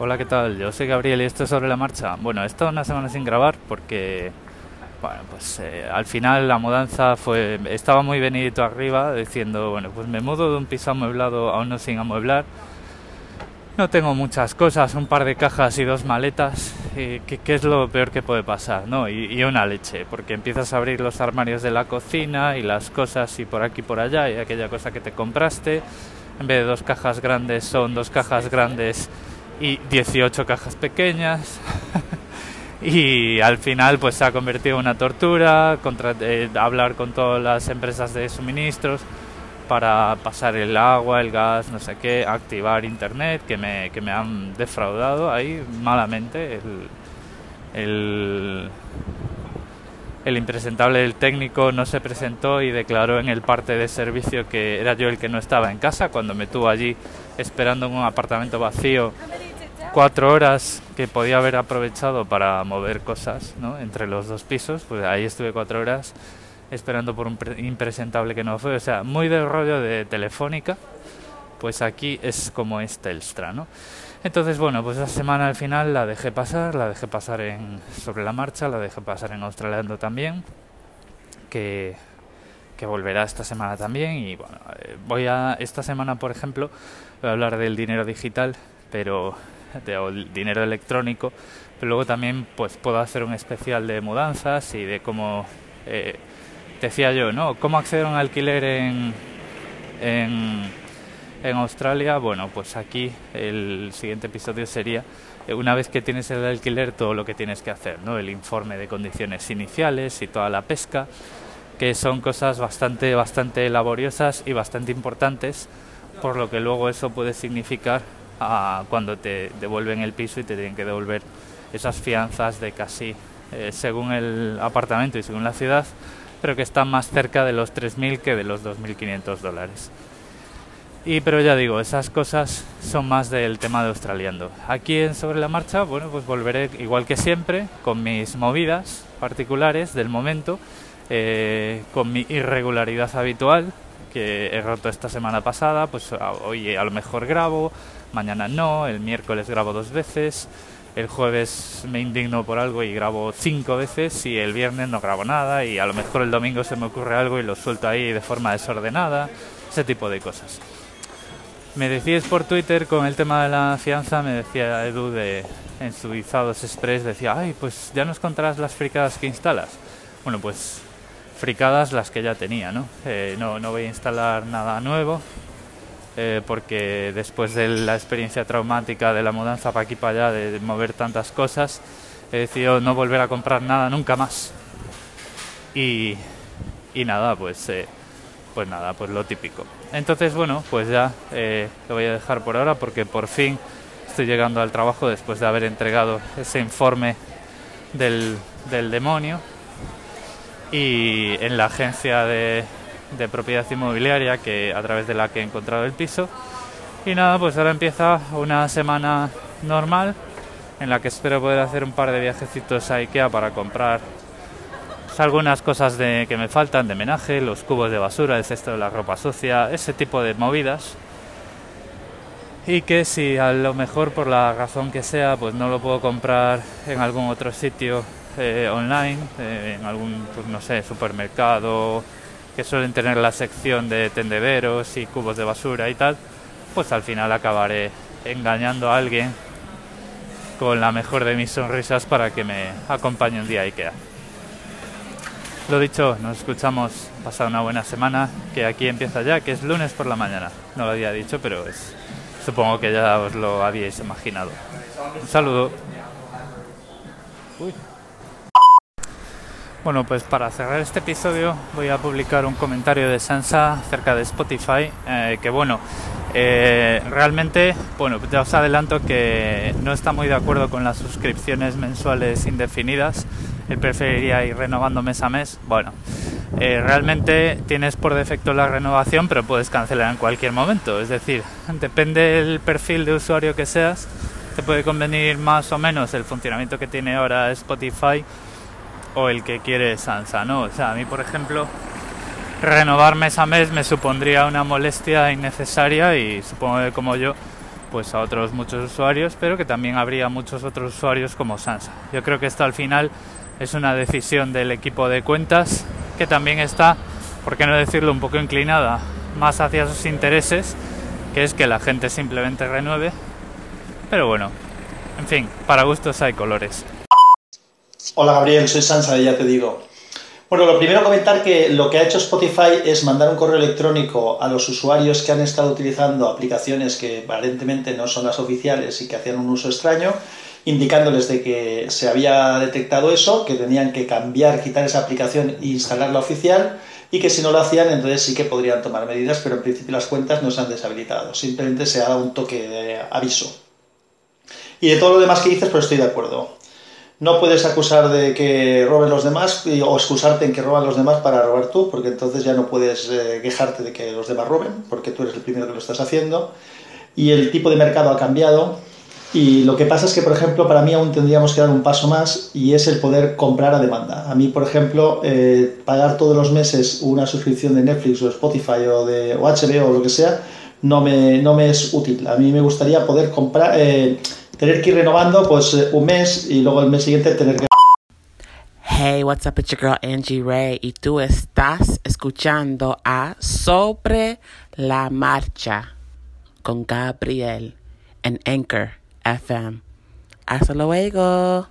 Hola, ¿qué tal? Yo soy Gabriel y esto es sobre la marcha. Bueno, he estado una semana sin grabar porque, bueno, pues eh, al final la mudanza fue, estaba muy venidito arriba diciendo, bueno, pues me mudo de un piso amueblado a uno sin amueblar. No tengo muchas cosas, un par de cajas y dos maletas, ¿qué, es lo peor que puede pasar? ¿no? Y, y, una leche, porque empiezas a abrir los armarios de la cocina y las cosas y por aquí y por allá y aquella cosa que te compraste en vez de dos cajas grandes son dos cajas grandes y 18 cajas pequeñas. y al final pues se ha convertido en una tortura, contra, eh, hablar con todas las empresas de suministros para pasar el agua, el gas, no sé qué, activar internet, que me, que me han defraudado ahí malamente. El, el, el impresentable del técnico no se presentó y declaró en el parte de servicio que era yo el que no estaba en casa cuando me tuvo allí esperando en un apartamento vacío cuatro horas que podía haber aprovechado para mover cosas ¿no? entre los dos pisos, pues ahí estuve cuatro horas esperando por un impresentable que no fue, o sea, muy del rollo de telefónica, pues aquí es como es Telstra, ¿no? Entonces, bueno, pues esa semana al final la dejé pasar, la dejé pasar en, sobre la marcha, la dejé pasar en Australiando también, que, que volverá esta semana también. Y bueno, eh, voy a, esta semana, por ejemplo, voy a hablar del dinero digital, pero de dinero electrónico, pero luego también pues puedo hacer un especial de mudanzas y de cómo, eh, decía yo, ¿no? ¿Cómo acceder a un alquiler en, en en Australia, bueno, pues aquí el siguiente episodio sería eh, una vez que tienes el alquiler todo lo que tienes que hacer, ¿no? El informe de condiciones iniciales y toda la pesca, que son cosas bastante bastante laboriosas y bastante importantes, por lo que luego eso puede significar a cuando te devuelven el piso y te tienen que devolver esas fianzas de casi eh, según el apartamento y según la ciudad, pero que están más cerca de los 3.000 que de los 2.500 dólares. Y pero ya digo, esas cosas son más del tema de australiando. Aquí en Sobre la Marcha, bueno, pues volveré igual que siempre, con mis movidas particulares del momento, eh, con mi irregularidad habitual, que he roto esta semana pasada, pues hoy a lo mejor grabo, mañana no, el miércoles grabo dos veces, el jueves me indigno por algo y grabo cinco veces y el viernes no grabo nada y a lo mejor el domingo se me ocurre algo y lo suelto ahí de forma desordenada, ese tipo de cosas. Me decías por Twitter con el tema de la fianza, me decía Edu de en su Express, decía, ay, pues ya nos contarás las fricadas que instalas. Bueno, pues fricadas las que ya tenía, ¿no? Eh, no, no voy a instalar nada nuevo, eh, porque después de la experiencia traumática de la mudanza para aquí para allá, de, mover tantas cosas, he decidido no volver a comprar nada nunca más. Y, y nada, pues eh, pues nada, pues lo típico. Entonces, bueno, pues ya eh, lo voy a dejar por ahora porque por fin estoy llegando al trabajo después de haber entregado ese informe del, del demonio y en la agencia de, de propiedad inmobiliaria que a través de la que he encontrado el piso. Y nada, pues ahora empieza una semana normal en la que espero poder hacer un par de viajecitos a IKEA para comprar algunas cosas de, que me faltan de menaje, los cubos de basura, el cesto de la ropa sucia, ese tipo de movidas. Y que si a lo mejor por la razón que sea, pues no lo puedo comprar en algún otro sitio eh, online, eh, en algún, pues no sé, supermercado, que suelen tener la sección de tendederos y cubos de basura y tal, pues al final acabaré engañando a alguien con la mejor de mis sonrisas para que me acompañe un día a Ikea. Lo dicho, nos escuchamos, pasado una buena semana, que aquí empieza ya, que es lunes por la mañana. No lo había dicho, pero es, supongo que ya os lo habíais imaginado. Un saludo. Bueno, pues para cerrar este episodio voy a publicar un comentario de Sansa acerca de Spotify, eh, que bueno, eh, realmente, bueno, ya os adelanto que no está muy de acuerdo con las suscripciones mensuales indefinidas él preferiría ir renovando mes a mes. Bueno, eh, realmente tienes por defecto la renovación, pero puedes cancelar en cualquier momento. Es decir, depende del perfil de usuario que seas, te puede convenir más o menos el funcionamiento que tiene ahora Spotify o el que quiere Sansa, ¿no? O sea, a mí, por ejemplo, renovar mes a mes me supondría una molestia innecesaria y supongo que como yo pues a otros muchos usuarios, pero que también habría muchos otros usuarios como Sansa. Yo creo que esto al final es una decisión del equipo de cuentas que también está, por qué no decirlo, un poco inclinada más hacia sus intereses, que es que la gente simplemente renueve. Pero bueno, en fin, para gustos hay colores. Hola Gabriel, soy Sansa ya te digo. Bueno, lo primero comentar que lo que ha hecho Spotify es mandar un correo electrónico a los usuarios que han estado utilizando aplicaciones que aparentemente no son las oficiales y que hacían un uso extraño, indicándoles de que se había detectado eso, que tenían que cambiar, quitar esa aplicación e instalar la oficial y que si no lo hacían entonces sí que podrían tomar medidas, pero en principio las cuentas no se han deshabilitado, simplemente se ha dado un toque de aviso. Y de todo lo demás que dices, pues estoy de acuerdo. No puedes acusar de que roben los demás o excusarte en que roban los demás para robar tú, porque entonces ya no puedes eh, quejarte de que los demás roben, porque tú eres el primero que lo estás haciendo. Y el tipo de mercado ha cambiado. Y lo que pasa es que, por ejemplo, para mí aún tendríamos que dar un paso más y es el poder comprar a demanda. A mí, por ejemplo, eh, pagar todos los meses una suscripción de Netflix o Spotify o, de, o HBO o lo que sea, no me, no me es útil. A mí me gustaría poder comprar... Eh, tener que ir renovando pues eh, un mes y luego el mes siguiente tener que... Hey, what's up? It's your girl Angie Ray y tú estás escuchando a Sobre la Marcha con Gabriel en Anchor FM. Hasta luego.